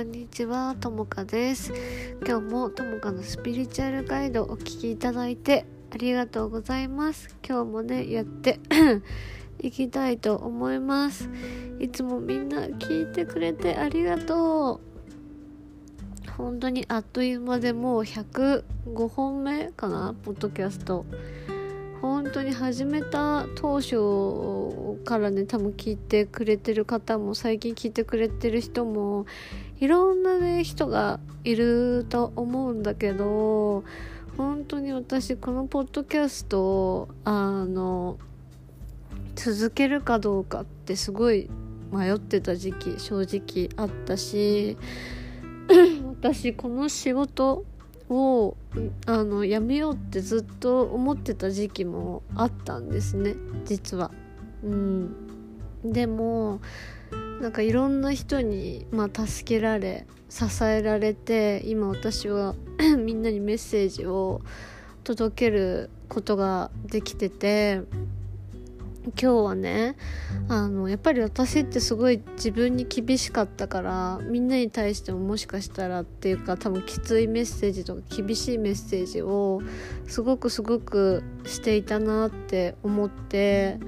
こんにちは、ともかです。今日もともかのスピリチュアルガイドお聴きいただいてありがとうございます。今日もね、やって いきたいと思います。いつもみんな聞いてくれてありがとう。本当にあっという間でもう105本目かな、ポッドキャスト。本当に始めた当初からね多分聞いてくれてる方も最近聞いてくれてる人もいろんなね人がいると思うんだけど本当に私このポッドキャストをあの続けるかどうかってすごい迷ってた時期正直あったし 私この仕事をあのやめようってずっと思ってた時期もあったんですね実は。うん、でもなんかいろんな人に、まあ、助けられ支えられて今私は みんなにメッセージを届けることができてて今日はねあのやっぱり私ってすごい自分に厳しかったからみんなに対してももしかしたらっていうか多分きついメッセージとか厳しいメッセージをすごくすごくしていたなって思って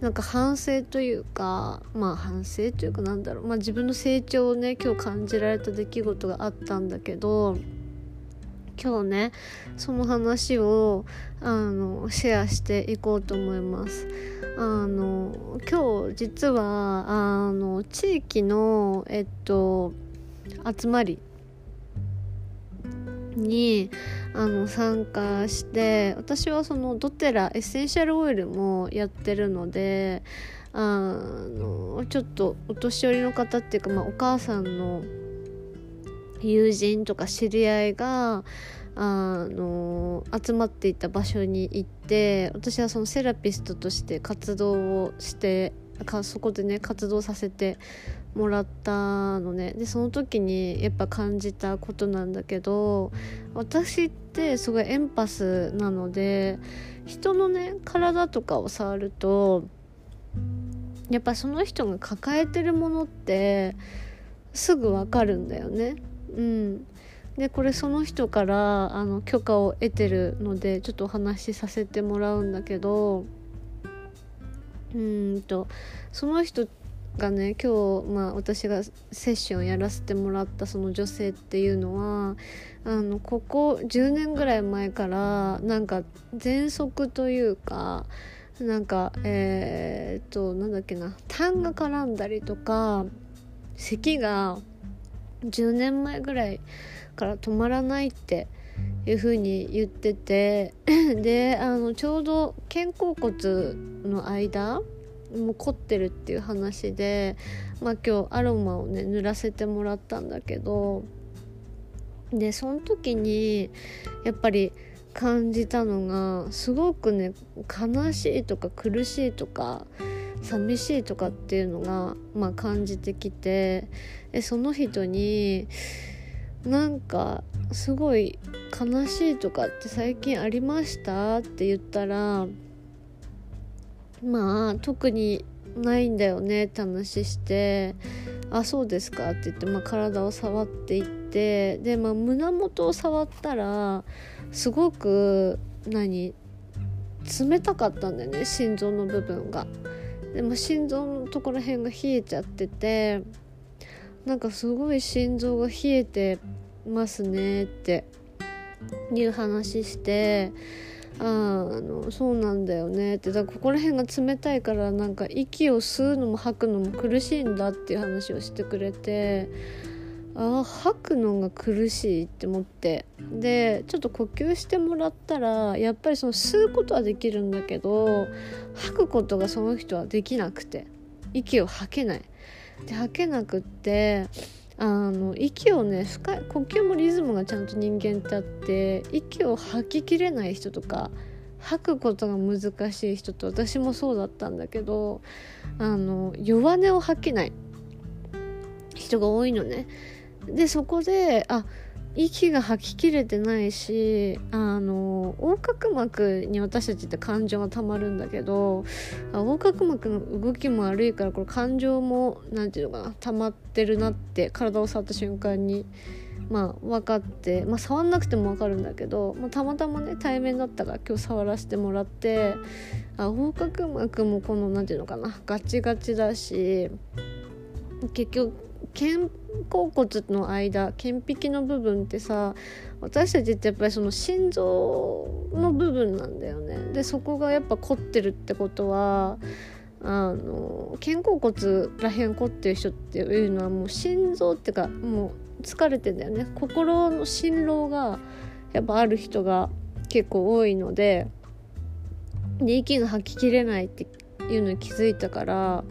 なんか反省というかまあ反省というかなんだろう、まあ、自分の成長をね今日感じられた出来事があったんだけど今日ねその話をあのシェアしていこうと思います。あの今日実はあの地域のえっと集まりにあの参加して私はそのドテラエッセンシャルオイルもやってるのであのちょっとお年寄りの方っていうか、まあ、お母さんの友人とか知り合いがあの集まっていた場所に行って私はそのセラピストとして活動をしてそこでね活動させてもらったのねでその時にやっぱ感じたことなんだけど私ってすごいエンパスなので人のね体とかを触るとやっぱその人が抱えてるものってすぐわかるんだよね。うん、でこれその人からあの許可を得てるのでちょっとお話しさせてもらうんだけどうんとその人がね今日、まあ、私がセッションやらせてもらったその女性っていうのはあのここ10年ぐらい前からなんか喘息というかなんかえー、っとなんだっけな痰が絡んだりとか咳が10年前ぐらいから止まらないっていう風に言ってて であのちょうど肩甲骨の間もう凝ってるっていう話で、まあ、今日アロマをね塗らせてもらったんだけどでその時にやっぱり感じたのがすごくね悲しいとか苦しいとか寂しいとかっていうのが、まあ、感じてきてでその人になんかすごい悲しいとかって最近ありました？って言ったらまあ特にないんだよねって話して「あそうですか」って言って、まあ、体を触っていってで、まあ、胸元を触ったらすごく何冷たかったんだよね心臓の部分が。でも心臓のところ辺が冷えちゃっててなんかすごい心臓が冷えてますねっていう話してああのそうなんだよねって。だからここら辺が冷たいからなんか息を吸うのも吐くのも苦しいんだっていう話をしてくれてああ吐くのが苦しいって思って。でちょっと呼吸してもらったらやっぱりその吸うことはできるんだけど吐くことがその人はできなくて息を吐けない。で吐けなくってあの息をね深い呼吸もリズムがちゃんと人間ってあって息を吐ききれない人とか吐くことが難しい人と私もそうだったんだけどあの弱音を吐けない人が多いのね。でそこであ息が吐ききれてないしあの横隔膜に私たちって感情がたまるんだけど横隔膜の動きも悪いからこれ感情も何て言うのかな溜まってるなって体を触った瞬間にまあ分かって、まあ、触んなくても分かるんだけど、まあ、たまたまね対面だったから今日触らせてもらってあ横隔膜もこの何て言うのかなガチガチだし結局肩甲骨の間肩壁の部分ってさ私たちってやっぱりその心臓の部分なんだよね。でそこがやっぱ凝ってるってことはあの肩甲骨らへん凝ってる人っていうのはもう心臓っていうかもう疲れてんだよね。心の心労がやっぱある人が結構多いのでで息が吐ききれないっていうのに気づいたから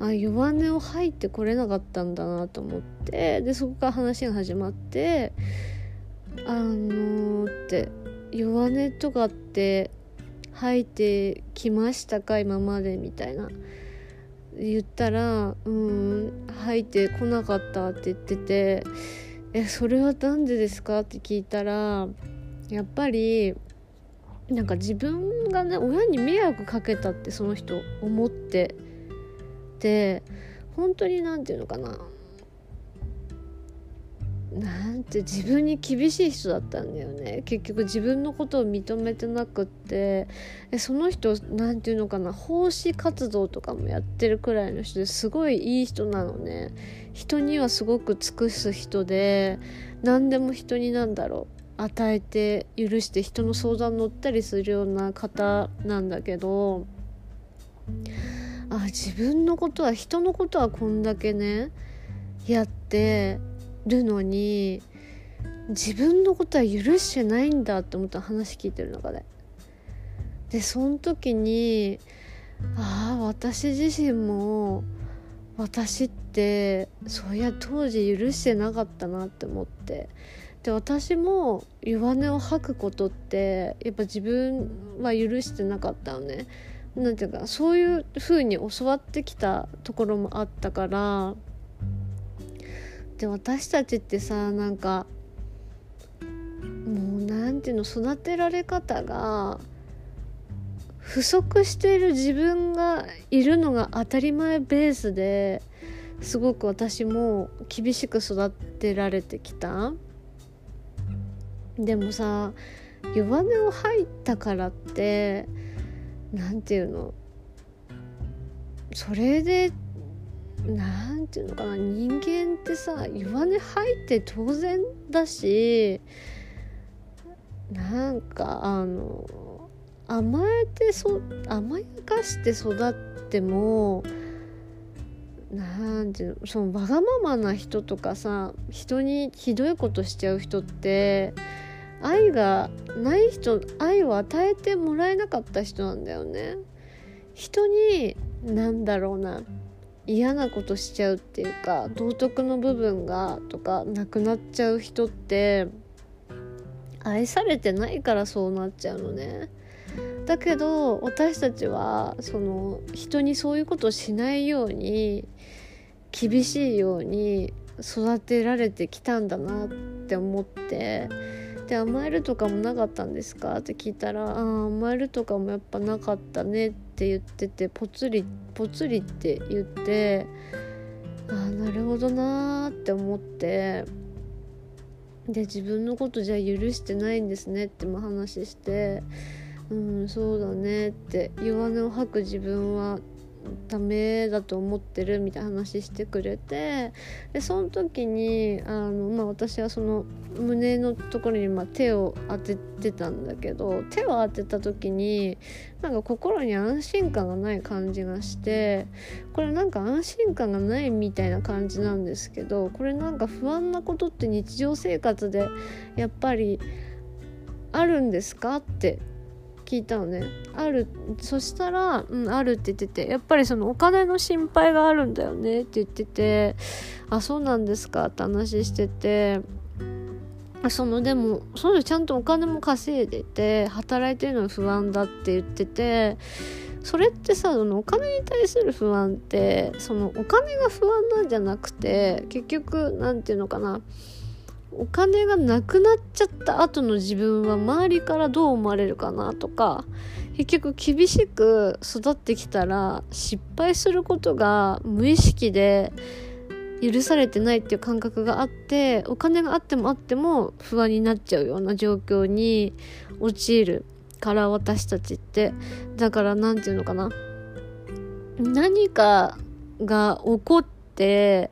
あ弱音を吐いてこれなかったんだなと思ってでそこから話が始まってあのー、って弱音とかって吐いてきましたか今までみたいな言ったら「うん吐いてこなかった」って言ってて「えそれは何でですか?」って聞いたらやっぱりなんか自分がね親に迷惑かけたってその人思ってて本当に何て言うのかな。なんて自分に厳しい人だったんだよね。結局自分のことを認めてなくって。その人何て言うのかな。奉仕活動とかもやってるくらいの人ですごいいい人なのね。人にはすごく尽くす人で何でも人になんだろう。与えて許して人の相談乗ったりするような方なんだけどあ自分のことは人のことはこんだけねやってるのに自分のことは許してないんだって思った話聞いてる中で。でその時にああ私自身も私ってそういや当時許してなかったなって思ってで私も弱音を吐くことってやっぱ自分は許してなかったのねなんていうかそういう風に教わってきたところもあったからで私たちってさなんかもうなんていうの育てられ方が不足している自分がいるのが当たり前ベースですごく私も厳しく育てられてきた。でもさ弱音を吐いたからって何て言うの？それで何て言うのかな？人間ってさ弱音吐いて当然だしなんかあの甘えてそ甘やかして育ってもなんていうの？そのわがままな人とかさ人にひどいことしちゃう人って愛がない人愛を与えてもらえなかった人なんだよね。人に何だろうな。嫌なことしちゃうっていうか道徳の部分がとかなくなっちゃう人って愛されてないからそうなっちゃうのね。だけど私たちはその人にそういうことをしないように厳しいように育てられてきたんだなって思ってで甘えるとかもなかったんですか?」って聞いたら「ああ甘えるとかもやっぱなかったね」って言っててぽつりぽつりって言ってああなるほどなーって思ってで自分のことじゃ許してないんですねっても話して「うんそうだね」って弱音を吐く自分はダメだと思ってるみたいな話してくれてでその時にあの、まあ、私はその胸のところにま手を当ててたんだけど手を当てた時になんか心に安心感がない感じがしてこれなんか安心感がないみたいな感じなんですけどこれなんか不安なことって日常生活でやっぱりあるんですかって聞いたのね。あるそしたら「うんある」って言っててやっぱりそのお金の心配があるんだよねって言ってて「あそうなんですか」って話しててそのでもそのちゃんとお金も稼いでて働いてるのは不安だって言っててそれってさそのお金に対する不安ってそのお金が不安なんじゃなくて結局何て言うのかなお金がなくなっちゃった後の自分は周りからどう思われるかなとか結局厳しく育ってきたら失敗することが無意識で許されてないっていう感覚があってお金があってもあっても不安になっちゃうような状況に陥るから私たちって。だから何て言うのかな。何かが起こって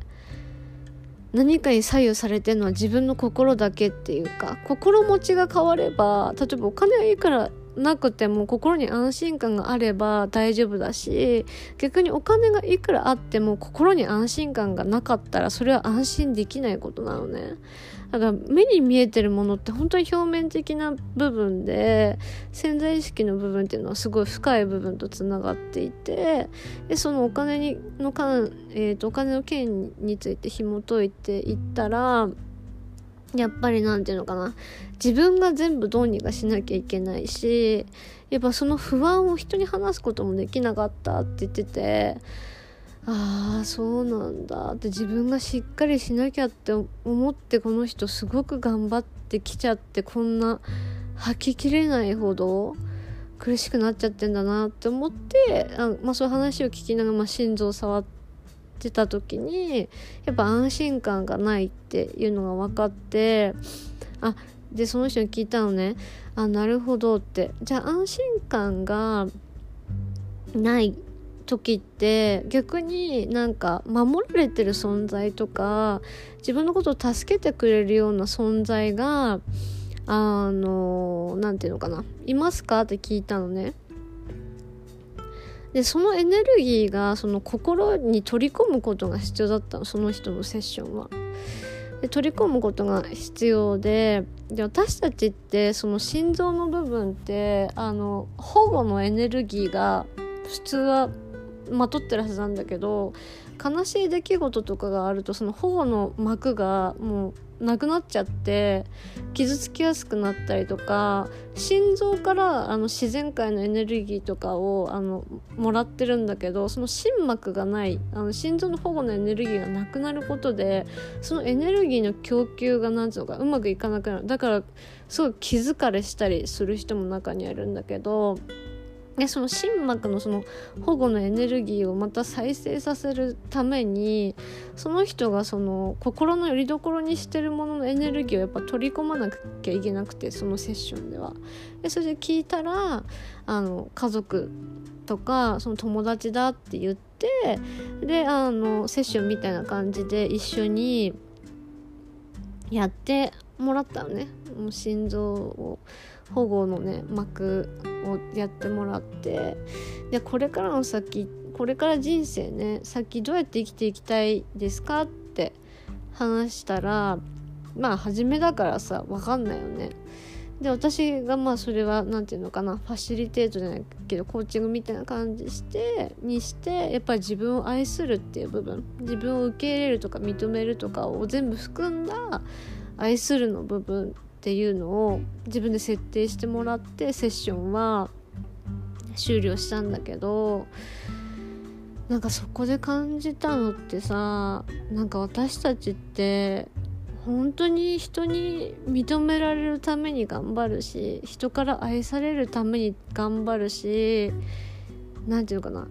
何かに左右されてるのは自分の心だけっていうか心持ちが変われば例えばお金はいいからなくても心に安心感があれば大丈夫だし逆にお金がいくらあっても心に安心感がなかったらそれは安心できないことなのね。だから目に見えてるものって本当に表面的な部分で潜在意識の部分っていうのはすごい深い部分とつながっていてでそのお金にの関、えーと、とお金の件について紐解いていったらやっぱり何て言うのかな。自分が全部どうにかしなきゃいけないしやっぱその不安を人に話すこともできなかったって言っててああそうなんだって自分がしっかりしなきゃって思ってこの人すごく頑張ってきちゃってこんな吐ききれないほど苦しくなっちゃってんだなって思ってあ、まあ、そういう話を聞きながら、まあ、心臓触ってた時にやっぱ安心感がないっていうのが分かってあでその人に聞いたのね。あなるほどって。じゃあ安心感がない時って逆になんか守られてる存在とか自分のことを助けてくれるような存在があの何て言うのかな。いますか？って聞いたのね。でそのエネルギーがその心に取り込むことが必要だったのその人のセッションは。で取り込むことが必要でで私たちってその心臓の部分ってあの保護のエネルギーが普通はまとってるはずなんだけど悲しい出来事とかがあるとその保護の膜がもうなくなっちゃって傷つきやすくなったりとか心臓からあの自然界のエネルギーとかをあのもらってるんだけどその心膜がないあの心臓の保護のエネルギーがなくなることでそのエネルギーの供給が何ていうのかうまくいかなくなるだからすごい気疲れしたりする人も中にはいるんだけど。でその心膜のその保護のエネルギーをまた再生させるためにその人がその心の拠り所にしてるもののエネルギーをやっぱ取り込まなきゃいけなくてそのセッションでは。でそれで聞いたらあの家族とかその友達だって言ってであのセッションみたいな感じで一緒にやってもらったのねもう心臓を保護のね膜をやってもらってでこれからの先これから人生ね先どうやって生きていきたいですかって話したらまあ初めだからさ分かんないよね。で私がまあそれは何て言うのかなファシリテートじゃないけどコーチングみたいな感じしてにしてやっぱり自分を愛するっていう部分自分を受け入れるとか認めるとかを全部含んだ愛するの部分っていうのを自分で設定してもらってセッションは終了したんだけどなんかそこで感じたのってさなんか私たちって本当に人に認められるために頑張るし人から愛されるために頑張るし何て言うかな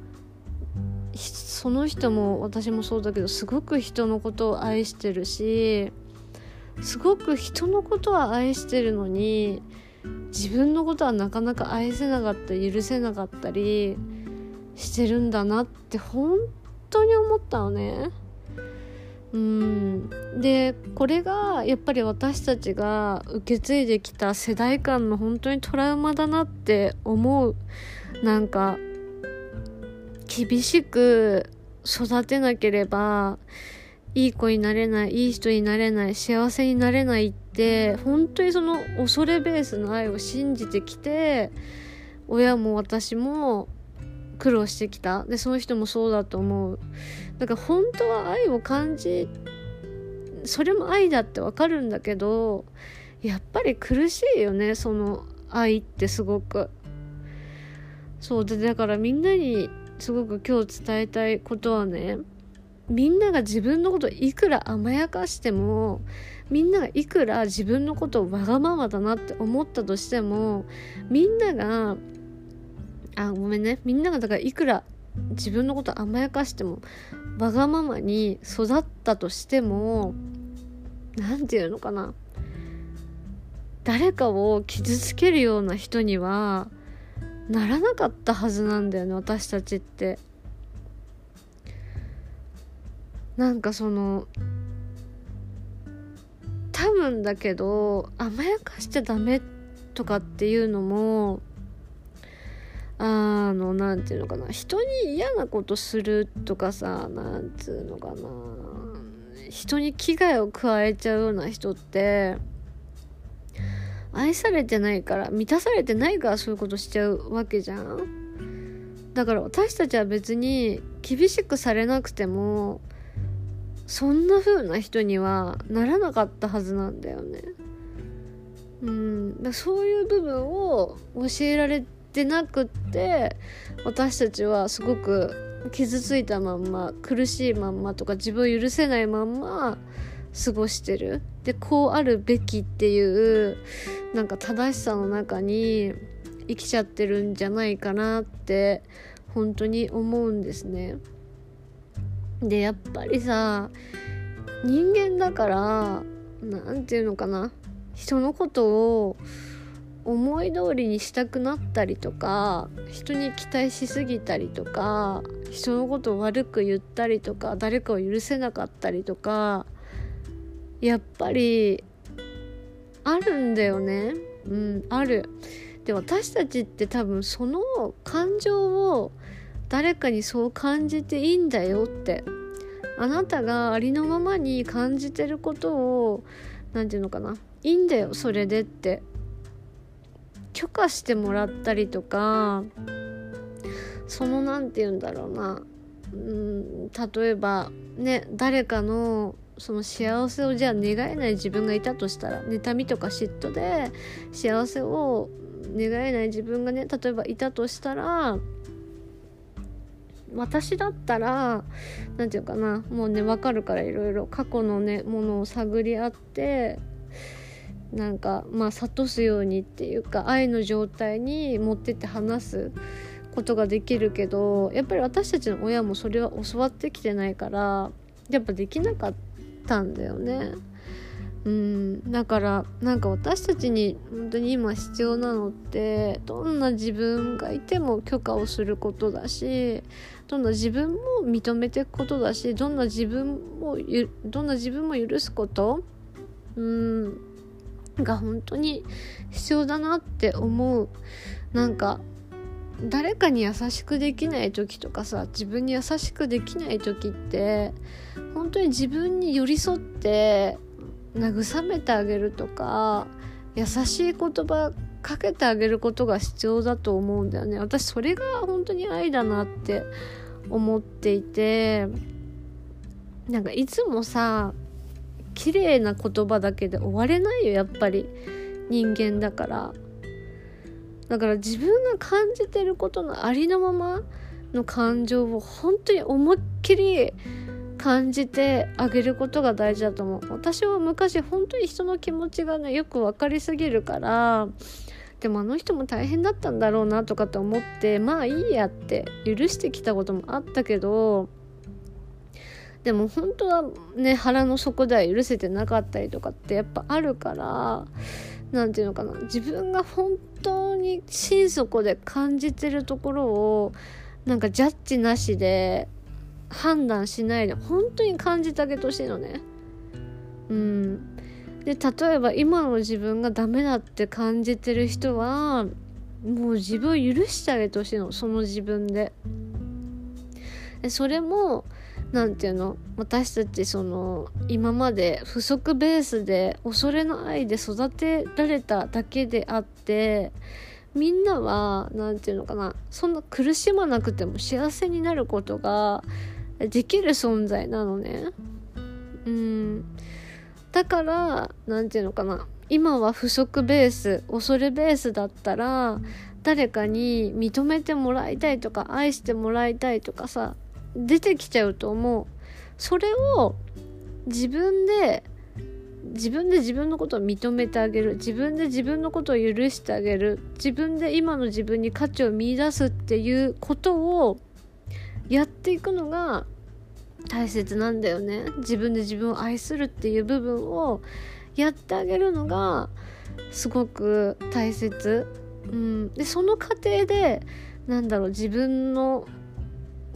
その人も私もそうだけどすごく人のことを愛してるしすごく人のことは愛してるのに自分のことはなかなか愛せなかった許せなかったりしてるんだなって本当に思ったのね。うんでこれがやっぱり私たちが受け継いできた世代間の本当にトラウマだなって思うなんか厳しく育てなければいい子になれないいい人になれない幸せになれないって本当にその恐れベースの愛を信じてきて親も私も苦労してきた。でその人もそうだと思う。だから本当は愛を感じそれも愛だってわかるんだけどやっぱり苦しいよねその愛ってすごく。そうでだからみんなにすごく今日伝えたいことはねみんなが自分のこといくら甘やかしてもみんながいくら自分のことをわがままだなって思ったとしてもみんながあごめんね。みんながだからいくら自分のこと甘やかしてもわがままに育ったとしても何て言うのかな。誰かを傷つけるような人にはならなかったはずなんだよね私たちって。なんかその多分だけど甘やかしちゃダメとかっていうのもあの何て言うのかな人に嫌なことするとかさなんつうのかな人に危害を加えちゃうような人って愛されてないから満たされてないからそういうことしちゃうわけじゃん。だから私たちは別に厳しくされなくてもそんな風な人にはならなかったはずなんだよね。うん。そういう部分を教えられてなくって私たちはすごく傷ついたまんま苦しいまんまとか自分を許せないまんま過ごしてる。でこうあるべきっていうなんか正しさの中に生きちゃってるんじゃないかなって本当に思うんですね。でやっぱりさ人間だから何て言うのかな。人のことを思い通りにしたくなったりとか人に期待しすぎたりとか人のことを悪く言ったりとか誰かを許せなかったりとかやっぱりあるんだよね。うんある。で私たちって多分その感情を誰かにそう感じていいんだよって。あなたがありのままに感じてることを何て言うのかな。いいんだよそれでって。許可してもらったりとかその何て言うんだろうな。うん例えばね誰かのその幸せをじゃあ願えない自分がいたとしたら妬みとか嫉妬で幸せを願えない自分がね例えばいたとしたら私だったら何て言うかなもうね分かるからいろいろ過去のねものを探り合ってなんかまあ諭すようにっていうか愛の状態に持ってって話すことができるけどやっぱり私たちの親もそれは教わってきてないからやっぱできなかったんだよね。うん、だからなんか私たちに本当に今必要なのってどんな自分がいても許可をすることだしどんな自分も認めていくことだしどんな自分もどんな自分も許すことうんが本当に必要だなって思う。なんか誰かに優しくできない時とかさ自分に優しくできない時って本当に自分に寄り添って慰めてあげるとか優しい言葉かけてあげることが必要だと思うんだよね。私それが本当に愛だなって思っていてなんかいつもさ綺麗な言葉だけで終われないよやっぱり。人間だから。だから自分が感じてることのありのままの感情を本当に思いっきり感じてあげることが大事だと思う。私は昔本当に人の気持ちがねよく分かりすぎるからでもあの人も大変だったんだろうなとかって思ってまあいいやって許してきたこともあったけどでも本当はね腹の底では許せてなかったりとかってやっぱあるから何て言うのかな自分が本当に心底で感じてるところをなんかジャッジなしで判断しないで本当に感じてあげてほしいのね。うん、で例えば今の自分がダメだって感じてる人はもう自分を許してあげてほしいのその自分で。でそれも何て言うの？私たちその今まで不足ベースで恐れの愛で育てられただけであってみんなは何て言うのかな？そんな苦しまなくても幸せになることができる存在なのね。うん。だから、何て言うのかな。今は不足ベース、恐れベースだったら、誰かに認めてもらいたいとか、愛してもらいたいとかさ、出てきちゃうと思う。それを自分で自分で自分のことを認めてあげる自分で自分のことを許してあげる自分で今の自分に価値を見いだすっていうことをやっていくのが大切なんだよね。自分で自分を愛するっていう部分をやってあげるのがすごく大切、うん、でその過程でなんだろう自分の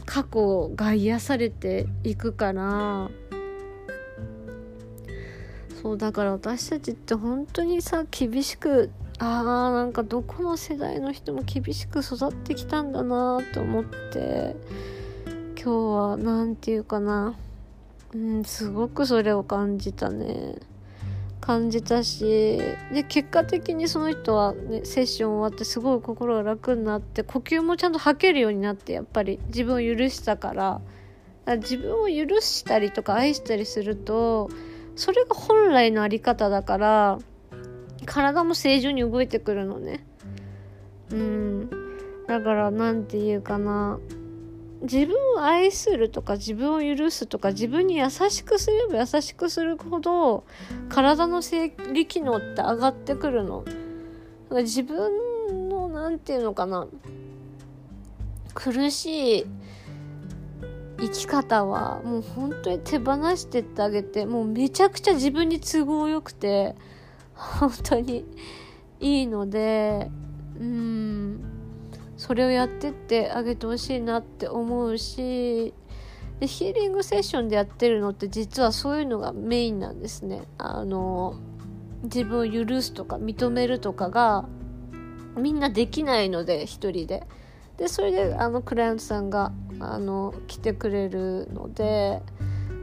過去が癒されていくからそうだから私たちって本当にさ厳しくあーなんかどこの世代の人も厳しく育ってきたんだなと思って。今日は何て言うかな。うんすごくそれを感じたね。感じたしで結果的にその人は、ね、セッション終わってすごい心が楽になって呼吸もちゃんと吐けるようになってやっぱり自分を許したから。から自分を許したりとか愛したりするとそれが本来のあり方だから体も正常に動いてくるのね。うん。だから何て言うかな。自分を愛するとか自分を許すとか自分に優しくすれば優しくするほど体の生理機能って上がってくるの。自分の何て言うのかな。苦しい生き方はもう本当に手放してってあげてもうめちゃくちゃ自分に都合よくて本当にいいのでうんそれをやってってあげてほしいなって思うしでヒーリングセッションでやってるのって実はそういうのがメインなんですね。あの自分を許すとか認めるとかがみんなできないので一人で。でそれであのクライアントさんがあの来てくれるので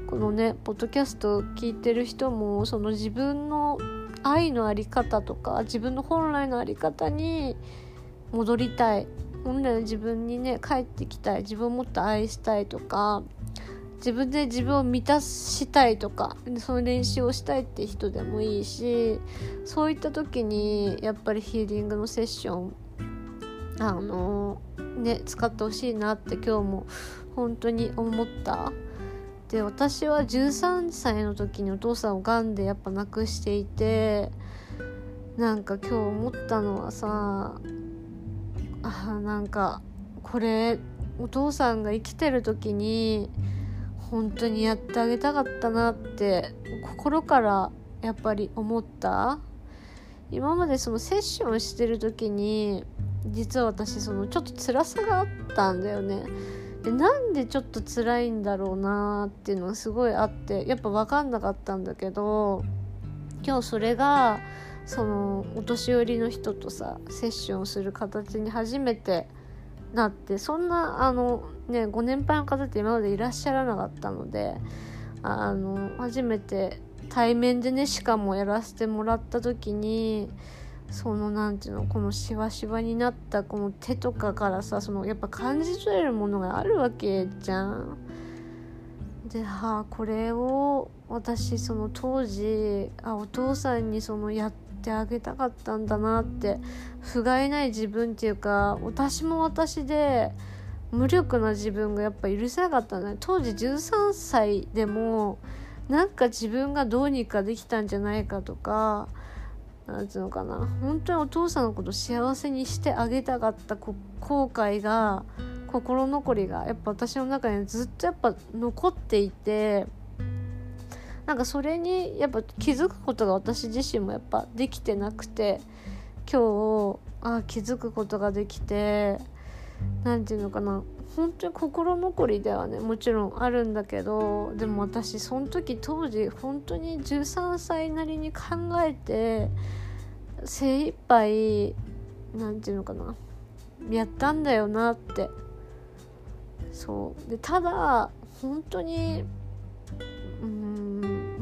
このねポッドキャスト聞いてる人もその自分の愛のあり方とか自分の本来のあり方に戻りたい本来の自分にね帰ってきたい自分をもっと愛したいとか自分で自分を満たしたいとかその練習をしたいって人でもいいしそういった時にやっぱりヒーリングのセッションあのね使ってほしいなって今日も本当に思ったで私は13歳の時にお父さん。をがん。でやっぱ亡くしていてなん。か今日思ったのはさあなんかこれお父さんが生きてる時に本当にやってあげたかったなって心からやっぱり思った。今までそのセッションしてる時に実は私そのちょっと辛さがあったんだよね。でなんでちょっと辛いんだろうなっていうのがすごいあってやっぱ分かんなかったんだけど今日それがそのお年寄りの人とさセッションする形に初めてなってそんなあのねご年配の方って今までいらっしゃらなかったのであの初めて対面でねしかもやらせてもらった時にその何ていうのこのしわしわになったこの手とかからさそのやっぱ感じ取れるものがあるわけじゃん。ではあこれを私その当時あお父さんにそのやってあげたかったんだなって不甲斐ない自分っていうか私も私で無力な自分がやっぱ許せなかったんだね。当時13歳でもなんか自分がどうにかできたんじゃないかとかなんつうのかな。本当にお父さんのこと幸せにしてあげたかった後悔が心残りがやっぱ私の中にずっとやっぱ残っていてなんかそれにやっぱ気づくことが私自身もやっぱできてなくて今日あ気づくことができて何て言うのかな本当に心残りではねもちろんあるんだけどでも私その時当時本当に13歳なりに考えて精一杯なんていうのかなやったんだよなって。そう。でただ本当に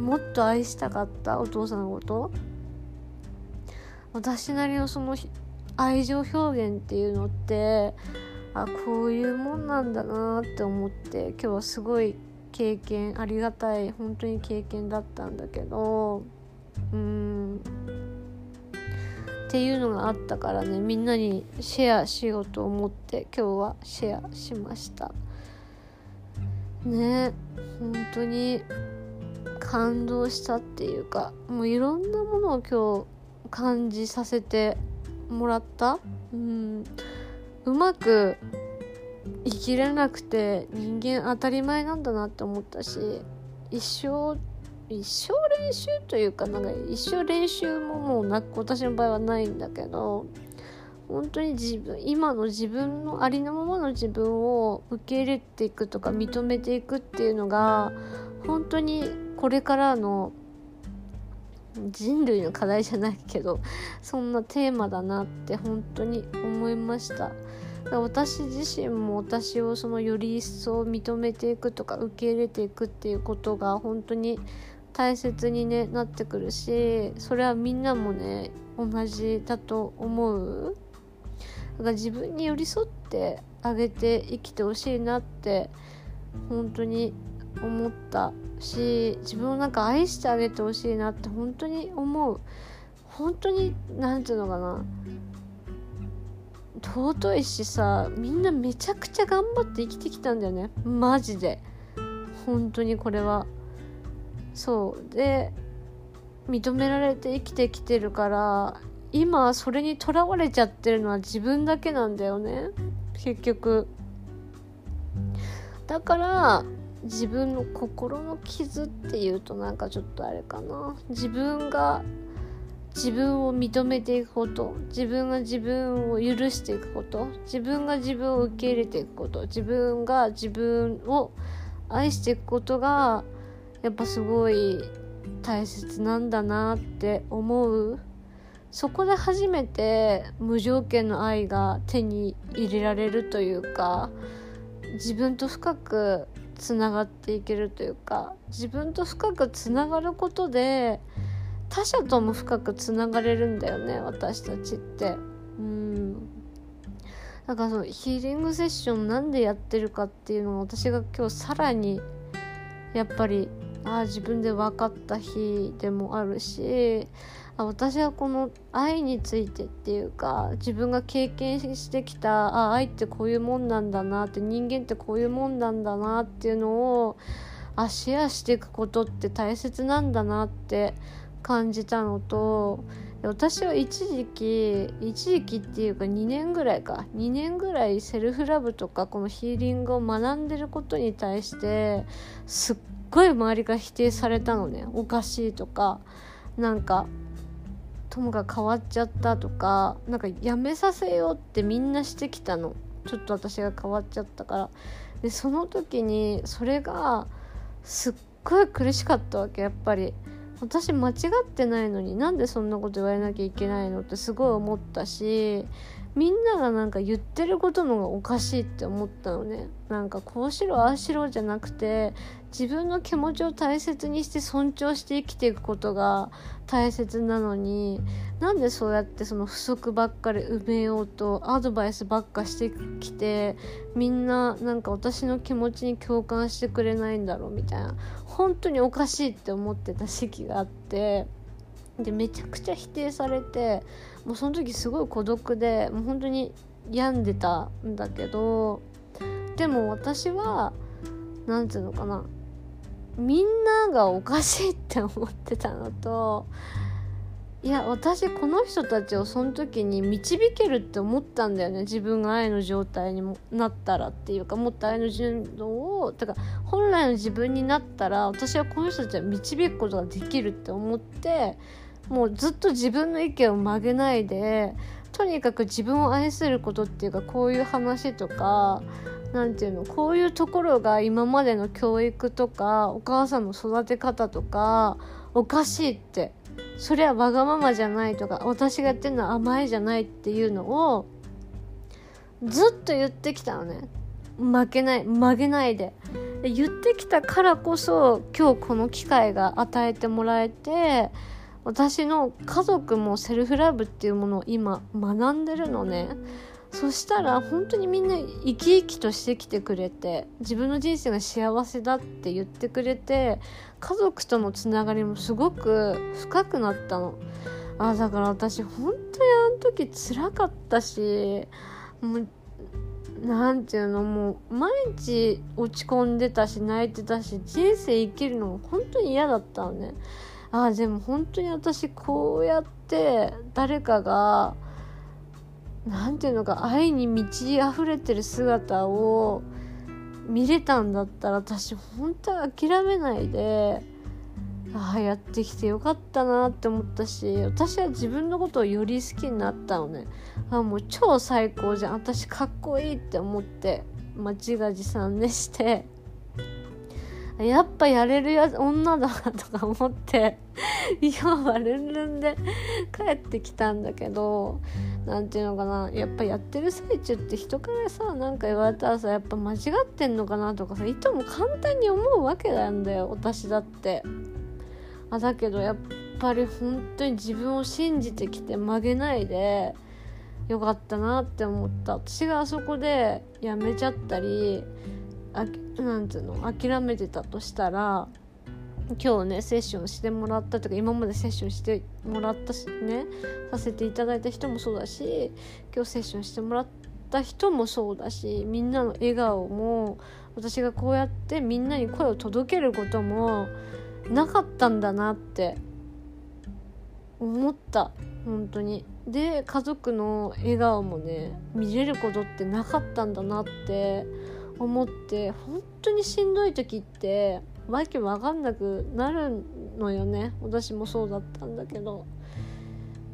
もっと愛したかったお父さんのこと？私なりのその愛情表現っていうのってあこういうもんなんだなって思って今日はすごい経験ありがたい本当に経験だったんだけどうん。っていうのがあったからねみんなにシェアしようと思って今日はシェアしました。ね本当に感動したっていうかもういろんなものを今日感じさせてもらった。うん。うまく生きれなくて人間当たり前なんだなって思ったし一生一生練習というかなんか一生練習ももうな私の場合はないんだけど本当に自分今の自分のありのままの自分を受け入れていくとか認めていくっていうのが本当にこれからの人類の課題じゃないけどそんなテーマだなって本当に思いました。私自身も私をそのより一層認めていくとか受け入れていくっていうことが本当に大切に、ね、なってくるしそれはみんなもね同じだと思う。だから自分に寄り添ってあげて生きてほしいなって本当に思ったし自分をなんか愛してあげてほしいなって本当に思う。本当に何て言うのかな。尊いしさみんなめちゃくちゃ頑張って生きてきたんだよね。マジで。本当にこれは。そう。で認められて生きてきてるから今それにとらわれちゃってるのは自分だけなんだよね。結局。だから自分の心の傷っていうとなんかちょっとあれかな。自分が自分を認めていくこと。自分が自分を許していくこと。自分が自分を受け入れていくこと。自分が自分を愛していくことがやっぱすごい大切なんだなって思う。そこで初めて無条件の愛が手に入れられるというか自分と深くつながっていけるというか自分と深くつながることで他者とも深くつながれるんだよね私たちって。うん。だかそのヒーリングセッションなんでやってるかっていうのを私が今日さらにやっぱりああ自分で分かった日でもあるし私はこの愛についてっていうか自分が経験してきたあ愛ってこういうもんなんだなって人間ってこういうもんなんだなっていうのをあシェアしていくことって大切なんだなって感じたのと私は一時期一時期っていうか2年ぐらいか。2年ぐらいセルフラブとかこのヒーリングを学んでることに対してすっごい周りが否定されたのね。おかしいとかなんか友が変わっちゃったとかなんかやめさせようってみんなしてきたの。ちょっと私が変わっちゃったから。でその時にそれがすっごい苦しかったわけやっぱり。私間違ってないのになんでそんなこと言われなきゃいけないのってすごい思ったしみんながなんか言ってることのがおかしいって思ったのね。なんかこうしろああしろじゃなくて自分の気持ちを大切にして尊重して生きていくことが大切なのになんでそうやってその不足ばっかり埋めようとアドバイスばっかしてきてみんななんか私の気持ちに共感してくれないんだろうみたいな。本当におかしいって思ってた時期があってでめちゃくちゃ否定されてもうその時すごい孤独でもう本当に病んでたんだけどでも私は何て言うのかなみんながおかしいって思ってたのといや私この人たちをその時に導けるって思ったんだよね自分が愛の状態にもなったらっていうかもっと愛の順動をてか本来の自分になったら私はこの人たちを導くことができるって思ってもうずっと自分の意見を曲げないでとにかく自分を愛することっていうかこういう話とか何て言うのこういうところが今までの教育とかお母さんの育て方とかおかしいってそれはわがままじゃないとか私がやってるのは甘えじゃないっていうのをずっと言ってきたのね。負けない曲げないで。で言ってきたからこそ今日この機会が与えてもらえて私の家族もセルフラブっていうものを今学んでるのね。そしたら本当にみんな生き生きとしてきてくれて自分の人生が幸せだって言ってくれて家族とのつながりもすごく深くなったの。あだから私本当にあの時辛かったしもうなんていうのもう毎日落ち込んでたし泣いてたし人生生きるのも本当に嫌だったのね。あでも本当に私こうやって誰かが何ていうのか愛に満ち溢れてる姿を見れたんだったら私本当に諦めないでああやってきてよかったなって思ったし私は自分のことをより好きになったのね。あもう超最高じゃん。私かっこいいって思ってまあ、自画自賛ねして。やっぱやれるや女だとか思って 今はルンルンで帰ってきたんだけど何て言うのかなやっぱやってる最中って人からさ何か言われたらさやっぱ間違ってんのかなとかさいとも簡単に思うわけなんだよ私だって。あだけどやっぱり本当に自分を信じてきて曲げないでよかったなって思った。私があそこでやめちゃったりあなんつうの諦めてたとしたら今日ねセッションしてもらったとか今までセッションしてもらったしねさせていただいた人もそうだし今日セッションしてもらった人もそうだしみんなの笑顔も私がこうやってみんなに声を届けることもなかったんだなって思った。本当に。で家族の笑顔もね見れることってなかったんだなって思って本当にしんどい時ってわけわかんなくなるのよね。私もそうだったんだけど。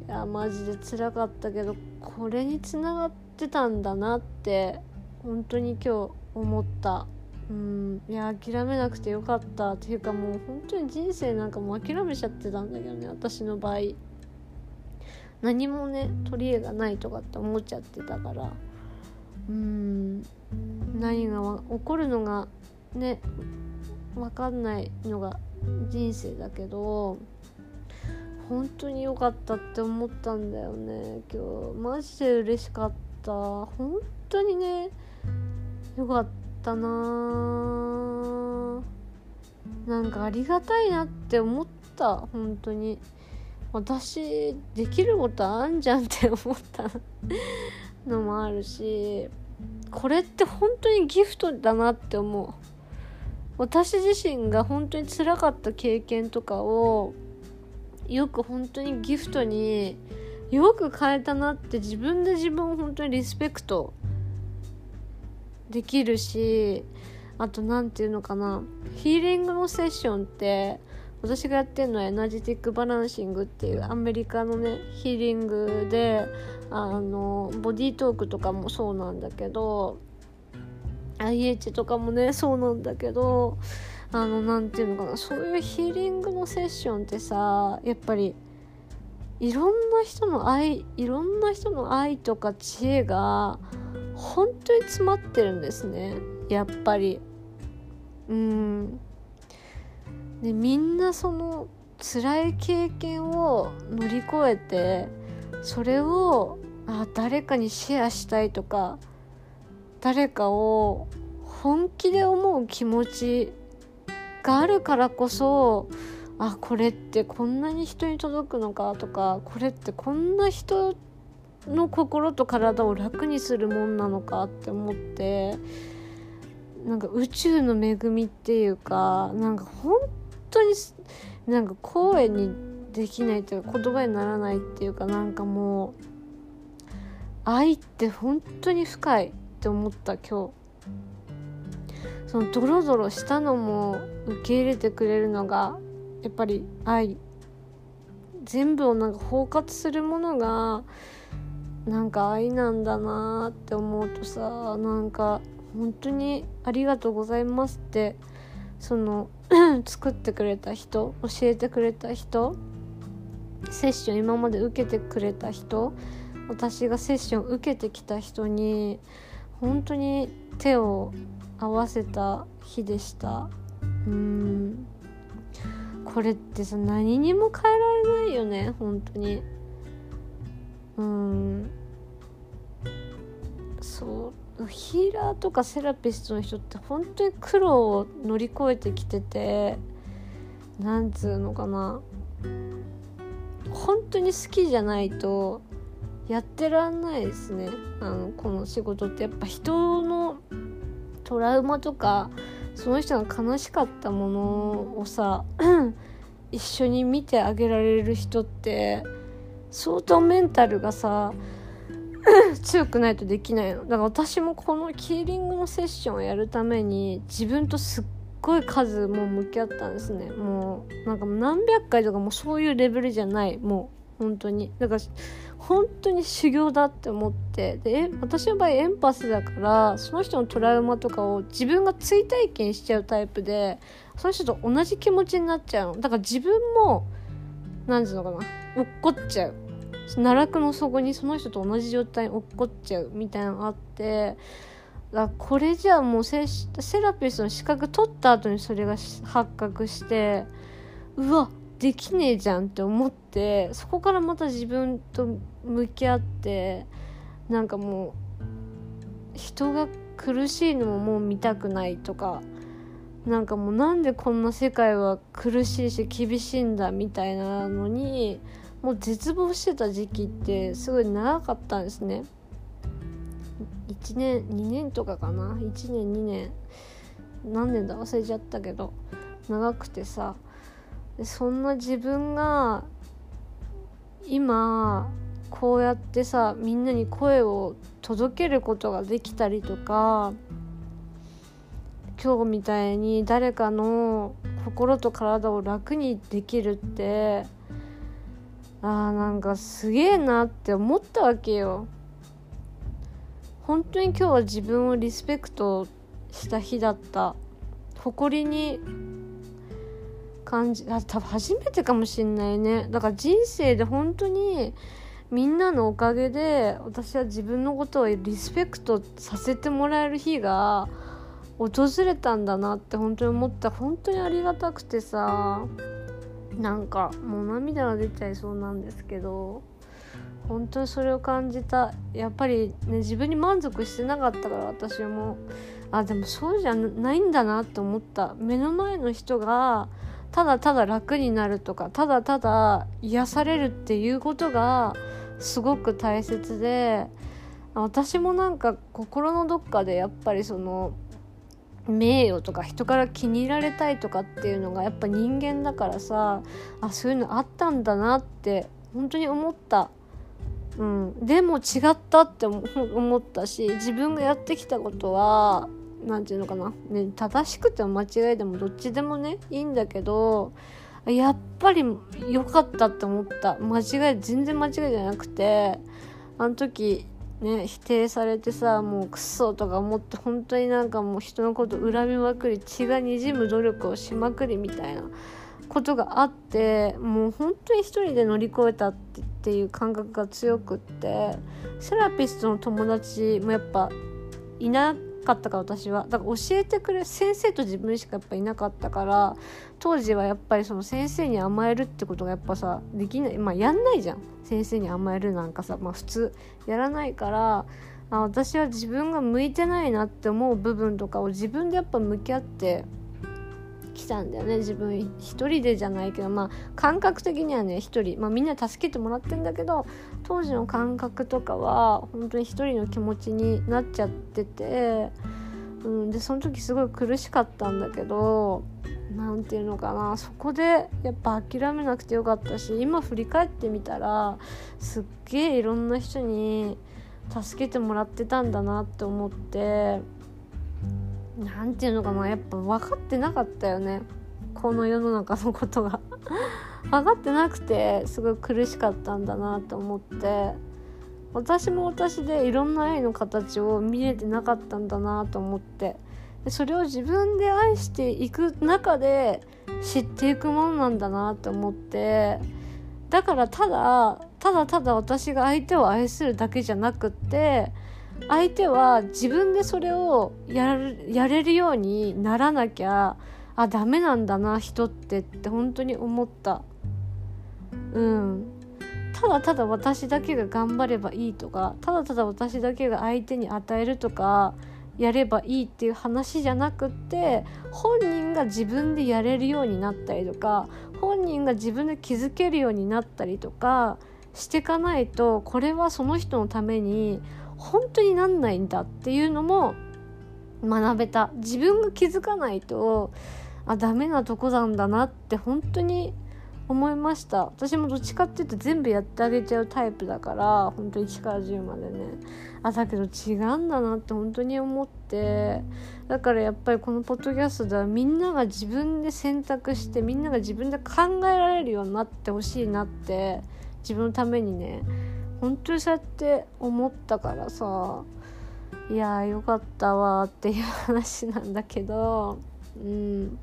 いやマジで辛かったけどこれにつながってたんだなって本当に今日思った。うんいや諦めなくてよかった。っていうかもう本当に人生なんかもう諦めちゃってたんだけどね私の場合。何もね取り柄がないとかって思っちゃってたから。うん。何が起こるのがね分かんないのが人生だけど本当に良かったって思ったんだよね今日。マジで嬉しかった。本当にねよかったな。なんかありがたいなって思った。本当に。私できることあんじゃんって思った。のもあるしこれって本当にギフトだなって思う。私自身が本当につらかった経験とかをよく本当にギフトによく変えたなって自分で自分を本当にリスペクトできるしあと何て言うのかなヒーリングのセッションって私がやってるのはエナジティックバランシングっていうアメリカのねヒーリングであのボディートークとかもそうなんだけど IH とかもねそうなんだけどあの何て言うのかなそういうヒーリングのセッションってさやっぱりいろんな人の愛いろんな人の愛とか知恵が本当に詰まってるんですね。やっぱり。うん。でみんなその辛い経験を乗り越えてそれをあ誰かにシェアしたいとか誰かを本気で思う気持ちがあるからこそあこれってこんなに人に届くのかとかこれってこんな人の心と体を楽にするもんなのかって思ってなんか宇宙の恵みっていうかなんか本当になんか声にできないというか言葉にならないっていうかなんかもう愛って本当に深いって思った今日。そのドロドロしたのも受け入れてくれるのがやっぱり愛。全部をなんか包括するものがなんか愛なんだなって思うとさなんか本当にありがとうございますってその 作ってくれた人教えてくれた人セッション今まで受けてくれた人私がセッション受けてきた人に本当に手を合わせた日でした。うん。これってさ何にも変えられないよね本当に。うん。そう。ヒーラーとかセラピストの人って本当に苦労を乗り越えてきててなんつうのかな。本当に好きじゃないとやってらんないですね。あのこの仕事ってやっぱ人のトラウマとかその人が悲しかったものをさ 一緒に見てあげられる人って相当メンタルがさ 強くないとできないの。だから私もこのキーリングのセッションをやるために自分とすっごい数もう向き合ったんですね。もうなんか何百回とかもうそういうレベルじゃない。もう本当に。だから本当に修行だって思って。で私の場合エンパスだからその人のトラウマとかを自分が追体験しちゃうタイプでその人と同じ気持ちになっちゃうの。だから自分も何て言うのかな。落っこっちゃう。奈落の底にその人と同じ状態に落っこっちゃうみたいなのがあって。だこれじゃあもうセセラピストの資格取った後にそれが発覚してうわできねえじゃんって思ってそこからまた自分と向き合ってなんかもう人が苦しいのももう見たくないとかなんかもうなんでこんな世界は苦しいし厳しいんだみたいなのにもう絶望してた時期ってすごい長かったんですね。1年2年とかかな？1年2年。何年だ？忘れちゃったけど。長くてさ。そんな自分が今こうやってさみんなに声を届けることができたりとか今日みたいに誰かの心と体を楽にできるってあーなんかすげえなって思ったわけよ。本当に今日は自分をリスペクトした日だった。誇りに感じあ多分初めてかもしんないね。だから人生で本当にみんなのおかげで私は自分のことをリスペクトさせてもらえる日が訪れたんだなって本当に思った。本当にありがたくてさなんかもう涙が出ちゃいそうなんですけど。本当にそれを感じた。やっぱりね自分に満足してなかったから私も。あでもそうじゃないんだなって思った。目の前の人がただただ楽になるとかただただ癒されるっていうことがすごく大切で私もなんか心のどっかでやっぱりその名誉とか人から気に入られたいとかっていうのがやっぱ人間だからさあそういうのあったんだなって本当に思った。うん、でも違ったって思ったし自分がやってきたことは何て言うのかな、ね、正しくても間違いでもどっちでもねいいんだけどやっぱり良かったって思った。間違い全然間違いじゃなくてあの時ね否定されてさもうクソとか思って本当になんかもう人のこと恨みまくり血がにじむ努力をしまくりみたいな。ことがあってもう本当に一人で乗り越えたっていう感覚が強くってセラピストの友達もやっぱいなかったから私は。だから教えてくれる先生と自分しかやっぱいなかったから当時はやっぱりその先生に甘えるってことがやっぱさできない。まあやんないじゃん。先生に甘えるなんかさまあ普通やらないからあ私は自分が向いてないなって思う部分とかを自分でやっぱ向き合ってきたんだよね。自分一人でじゃないけどまあ感覚的にはね一人。まあみんな助けてもらってんだけど当時の感覚とかは本当に一人の気持ちになっちゃってて、うん、でその時すごい苦しかったんだけど何て言うのかな。そこでやっぱ諦めなくてよかったし今振り返ってみたらすっげえいろんな人に助けてもらってたんだなって思って何て言うのかなやっぱ分かってなかったよね。この世の中のことが。分かってなくてすごい苦しかったんだなと思って。私も私でいろんな愛の形を見れてなかったんだなと思って。でそれを自分で愛していく中で知っていくものなんだなと思って。だからただただただ私が相手を愛するだけじゃなくって相手は自分でそれをややれるようにならなきゃあダメなんだな人ってって本当に思った。うん。ただただ私だけが頑張ればいいとかただただ私だけが相手に与えるとかやればいいっていう話じゃなくって本人が自分でやれるようになったりとか本人が自分で気づけるようになったりとかしていかないとこれはその人のために本当になんないんだっていうのも学べた。自分が気づかないとあダメなとこなんだなって本当に思いました。私もどっちかっていうと全部やってあげちゃうタイプだから本当に1から10までね。あだけど違うんだなって本当に思って。だからやっぱりこのポッドキャストではみんなが自分で選択してみんなが自分で考えられるようになってほしいなって自分のためにね。本当にそうやって思ったからさいやーよかったわっていう話なんだけどうん。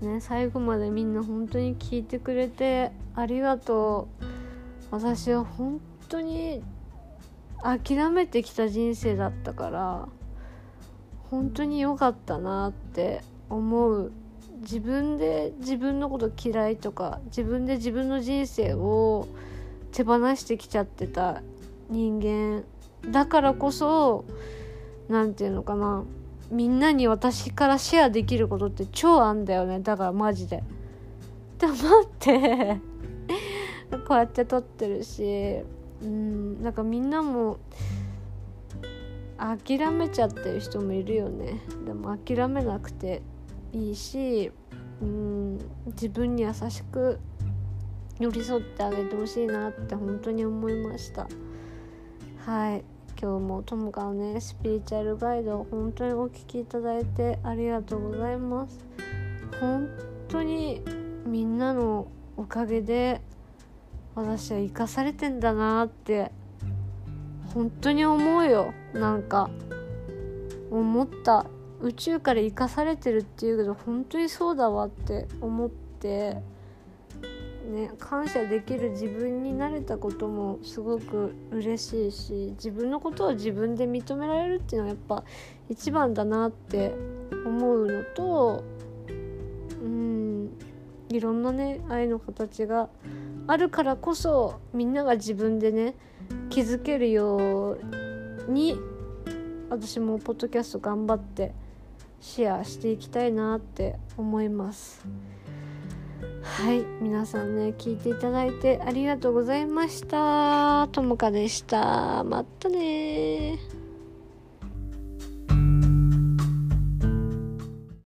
ね最後までみんな本当に聞いてくれてありがとう。私は本当に諦めてきた人生だったから本当に良かったなって思う。自分で自分のこと嫌いとか自分で自分の人生を手放してきちゃってた人間だからこそ何て言うのかなみんなに私からシェアできることって超あんだよね。だからマジで。って思って。こうやって撮ってるしうんなんかみんなも諦めちゃってる人もいるよね。でも諦めなくていいしうん自分に優しく寄り添ってあげてほしいなって本当に思いました。はい。今日もともかのねスピリチュアルガイド本当にお聴きいただいてありがとうございます。本当にみんなのおかげで私は生かされてんだなって本当に思うよ。なんか思った。宇宙から生かされてるっていうけど本当にそうだわって思って。ね、感謝できる自分になれたこともすごく嬉しいし自分のことを自分で認められるっていうのはやっぱ一番だなって思うのとうんいろんなね愛の形があるからこそみんなが自分でね気づけるように私もポッドキャスト頑張ってシェアしていきたいなって思います。はい皆さんね聞いていただいてありがとうございました。ともかでした。またね